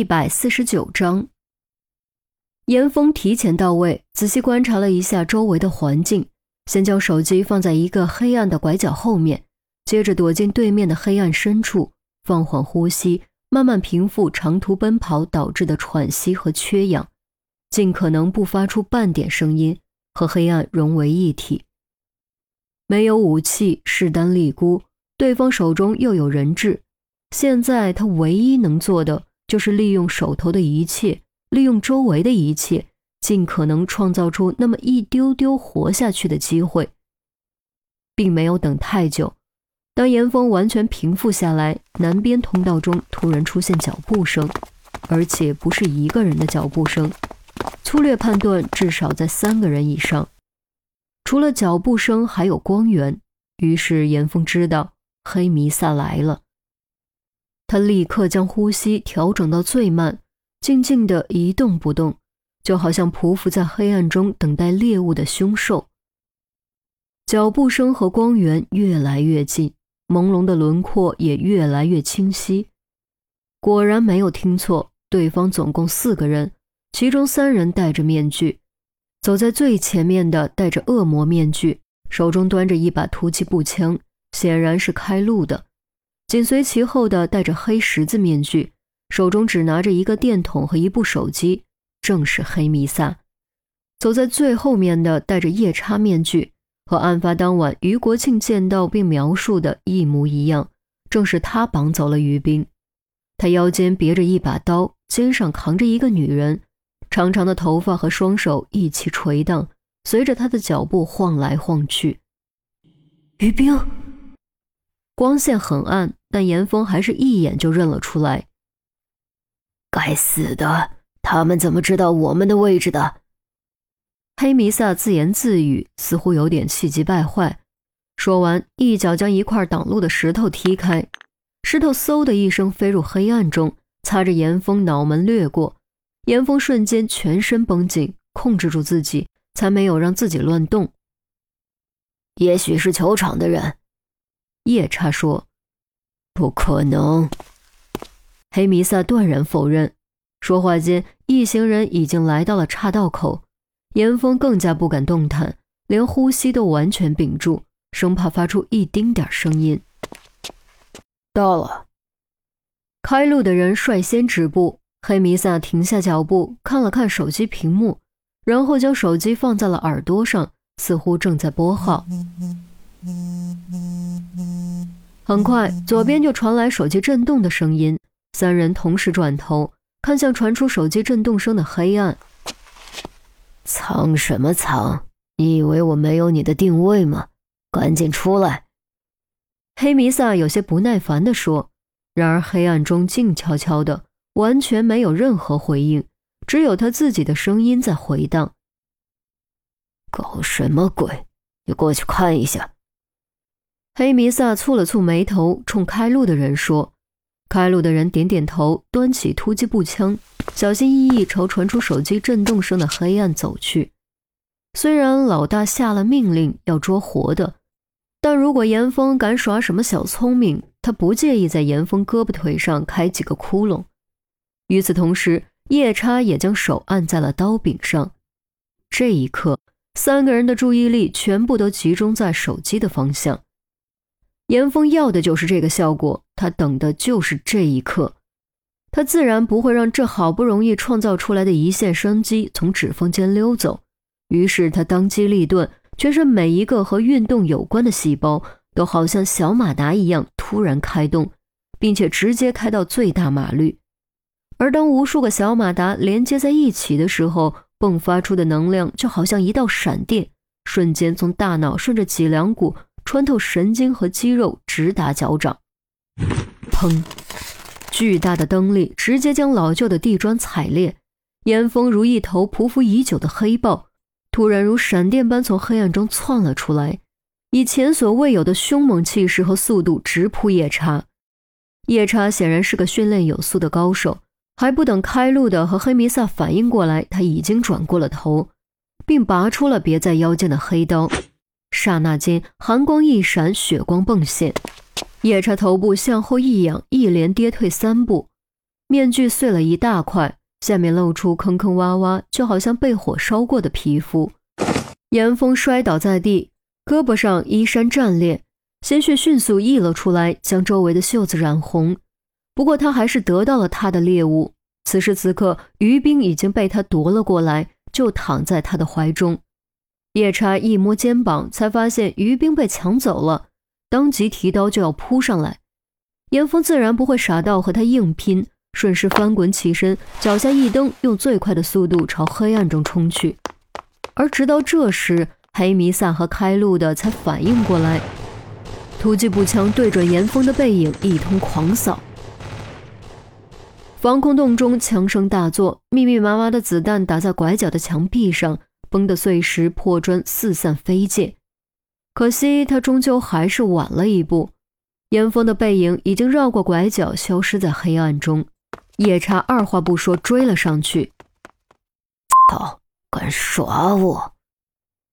一百四十九章，严峰提前到位，仔细观察了一下周围的环境，先将手机放在一个黑暗的拐角后面，接着躲进对面的黑暗深处，放缓呼吸，慢慢平复长途奔跑导致的喘息和缺氧，尽可能不发出半点声音，和黑暗融为一体。没有武器，势单力孤，对方手中又有人质。现在他唯一能做的就是利用手头的一切，利用周围的一切，尽可能创造出那么一丢丢活下去的机会。并没有等太久，当严峰完全平复下来，南边通道中突然出现脚步声，而且不是一个人的脚步声，粗略判断至少在三个人以上。除了脚步声，还有光源。于是严峰知道黑弥撒来了。他立刻将呼吸调整到最慢，静静的一动不动，就好像匍匐在黑暗中等待猎物的凶兽。脚步声和光源越来越近，朦胧的轮廓也越来越清晰。果然没有听错，对方总共四个人，其中三人戴着面具，走在最前面的戴着恶魔面具，手中端着一把突击步枪，显然是开路的。紧随其后的戴着黑十字面具，手中只拿着一个电筒和一部手机，正是黑弥撒。走在最后面的戴着夜叉面具，和案发当晚于国庆见到并描述的一模一样，正是他绑走了于斌。他腰间别着一把刀，肩上扛着一个女人，长长的头发和双手一起垂荡，随着他的脚步晃来晃去。于冰。光线很暗，但严峰还是一眼就认了出来。该死的，他们怎么知道我们的位置的？黑弥撒自言自语，似乎有点气急败坏。说完，一脚将一块挡路的石头踢开，石头嗖的一声飞入黑暗中，擦着严峰脑门掠过。严峰瞬间全身绷紧，控制住自己，才没有让自己乱动。也许是球场的人。夜叉说：“不可能。”黑弥撒断然否认。说话间，一行人已经来到了岔道口。严峰更加不敢动弹，连呼吸都完全屏住，生怕发出一丁点声音。到了，开路的人率先止步。黑弥撒停下脚步，看了看手机屏幕，然后将手机放在了耳朵上，似乎正在拨号。很快，左边就传来手机震动的声音。三人同时转头，看向传出手机震动声的黑暗。藏什么藏？你以为我没有你的定位吗？赶紧出来！黑弥撒有些不耐烦地说。然而黑暗中静悄悄的，完全没有任何回应，只有他自己的声音在回荡。搞什么鬼？你过去看一下。黑弥撒蹙了蹙眉头，冲开路的人说：“开路的人点点头，端起突击步枪，小心翼翼朝传出手机震动声的黑暗走去。虽然老大下了命令要捉活的，但如果严峰敢耍什么小聪明，他不介意在严峰胳膊腿上开几个窟窿。与此同时，夜叉也将手按在了刀柄上。这一刻，三个人的注意力全部都集中在手机的方向。”严峰要的就是这个效果，他等的就是这一刻，他自然不会让这好不容易创造出来的一线生机从指缝间溜走。于是他当机立断，全身每一个和运动有关的细胞都好像小马达一样突然开动，并且直接开到最大码率。而当无数个小马达连接在一起的时候，迸发出的能量就好像一道闪电，瞬间从大脑顺着脊梁骨。穿透神经和肌肉，直达脚掌。砰！巨大的灯力直接将老旧的地砖踩裂。严峰如一头匍匐已久的黑豹，突然如闪电般从黑暗中窜了出来，以前所未有的凶猛气势和速度直扑夜叉。夜叉显然是个训练有素的高手，还不等开路的和黑弥撒反应过来，他已经转过了头，并拔出了别在腰间的黑刀。刹那间，寒光一闪，血光迸现，夜叉头部向后一仰，一连跌退三步。面具碎了一大块，下面露出坑坑洼洼，就好像被火烧过的皮肤。严峰摔倒在地，胳膊上衣衫战裂，鲜血迅速溢了出来，将周围的袖子染红。不过他还是得到了他的猎物。此时此刻，于冰已经被他夺了过来，就躺在他的怀中。夜叉一摸肩膀，才发现于冰被抢走了，当即提刀就要扑上来。严峰自然不会傻到和他硬拼，顺势翻滚起身，脚下一蹬，用最快的速度朝黑暗中冲去。而直到这时，黑弥撒和开路的才反应过来，突击步枪对准严峰的背影一通狂扫。防空洞中枪声大作，密密麻麻的子弹打在拐角的墙壁上，崩的碎石破砖四散飞溅。可惜他终究还是晚了一步，严峰的背影已经绕过拐角，消失在黑暗中。夜叉二话不说追了上去。操！敢耍我！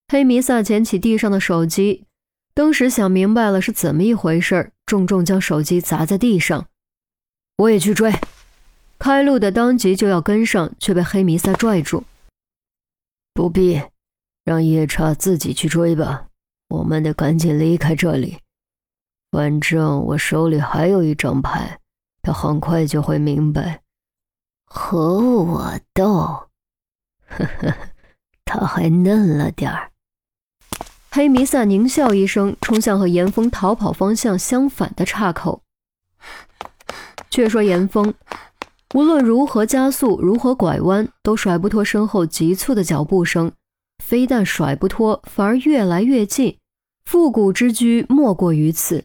黑弥撒捡起地上的手机，当时想明白了是怎么一回事，重重将手机砸在地上。我也去追。开路的当即就要跟上，却被黑弥撒拽住。不必，让夜叉自己去追吧。我们得赶紧离开这里。反正我手里还有一张牌，他很快就会明白。和我斗？呵呵，他还嫩了点儿。黑弥撒狞笑一声，冲向和严峰逃跑方向相反的岔口。却说严峰。无论如何加速，如何拐弯，都甩不脱身后急促的脚步声。非但甩不脱，反而越来越近。复古之居莫过于此。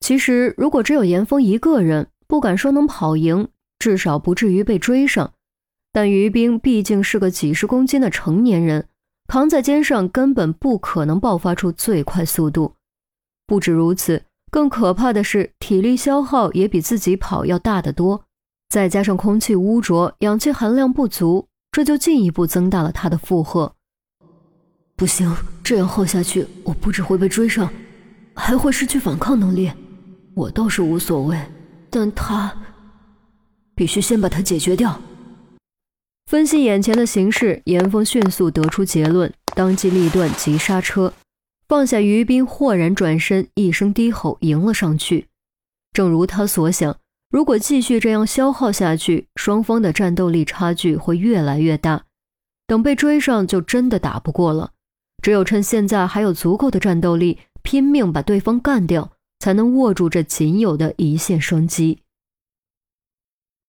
其实，如果只有严峰一个人，不敢说能跑赢，至少不至于被追上。但于冰毕竟是个几十公斤的成年人，扛在肩上根本不可能爆发出最快速度。不止如此，更可怕的是体力消耗也比自己跑要大得多。再加上空气污浊，氧气含量不足，这就进一步增大了他的负荷。不行，这样耗下去，我不只会被追上，还会失去反抗能力。我倒是无所谓，但他必须先把他解决掉。分析眼前的形势，严峰迅速得出结论，当机立断急刹车，放下于斌，豁然转身，一声低吼，迎了上去。正如他所想。如果继续这样消耗下去，双方的战斗力差距会越来越大。等被追上，就真的打不过了。只有趁现在还有足够的战斗力，拼命把对方干掉，才能握住这仅有的一线生机。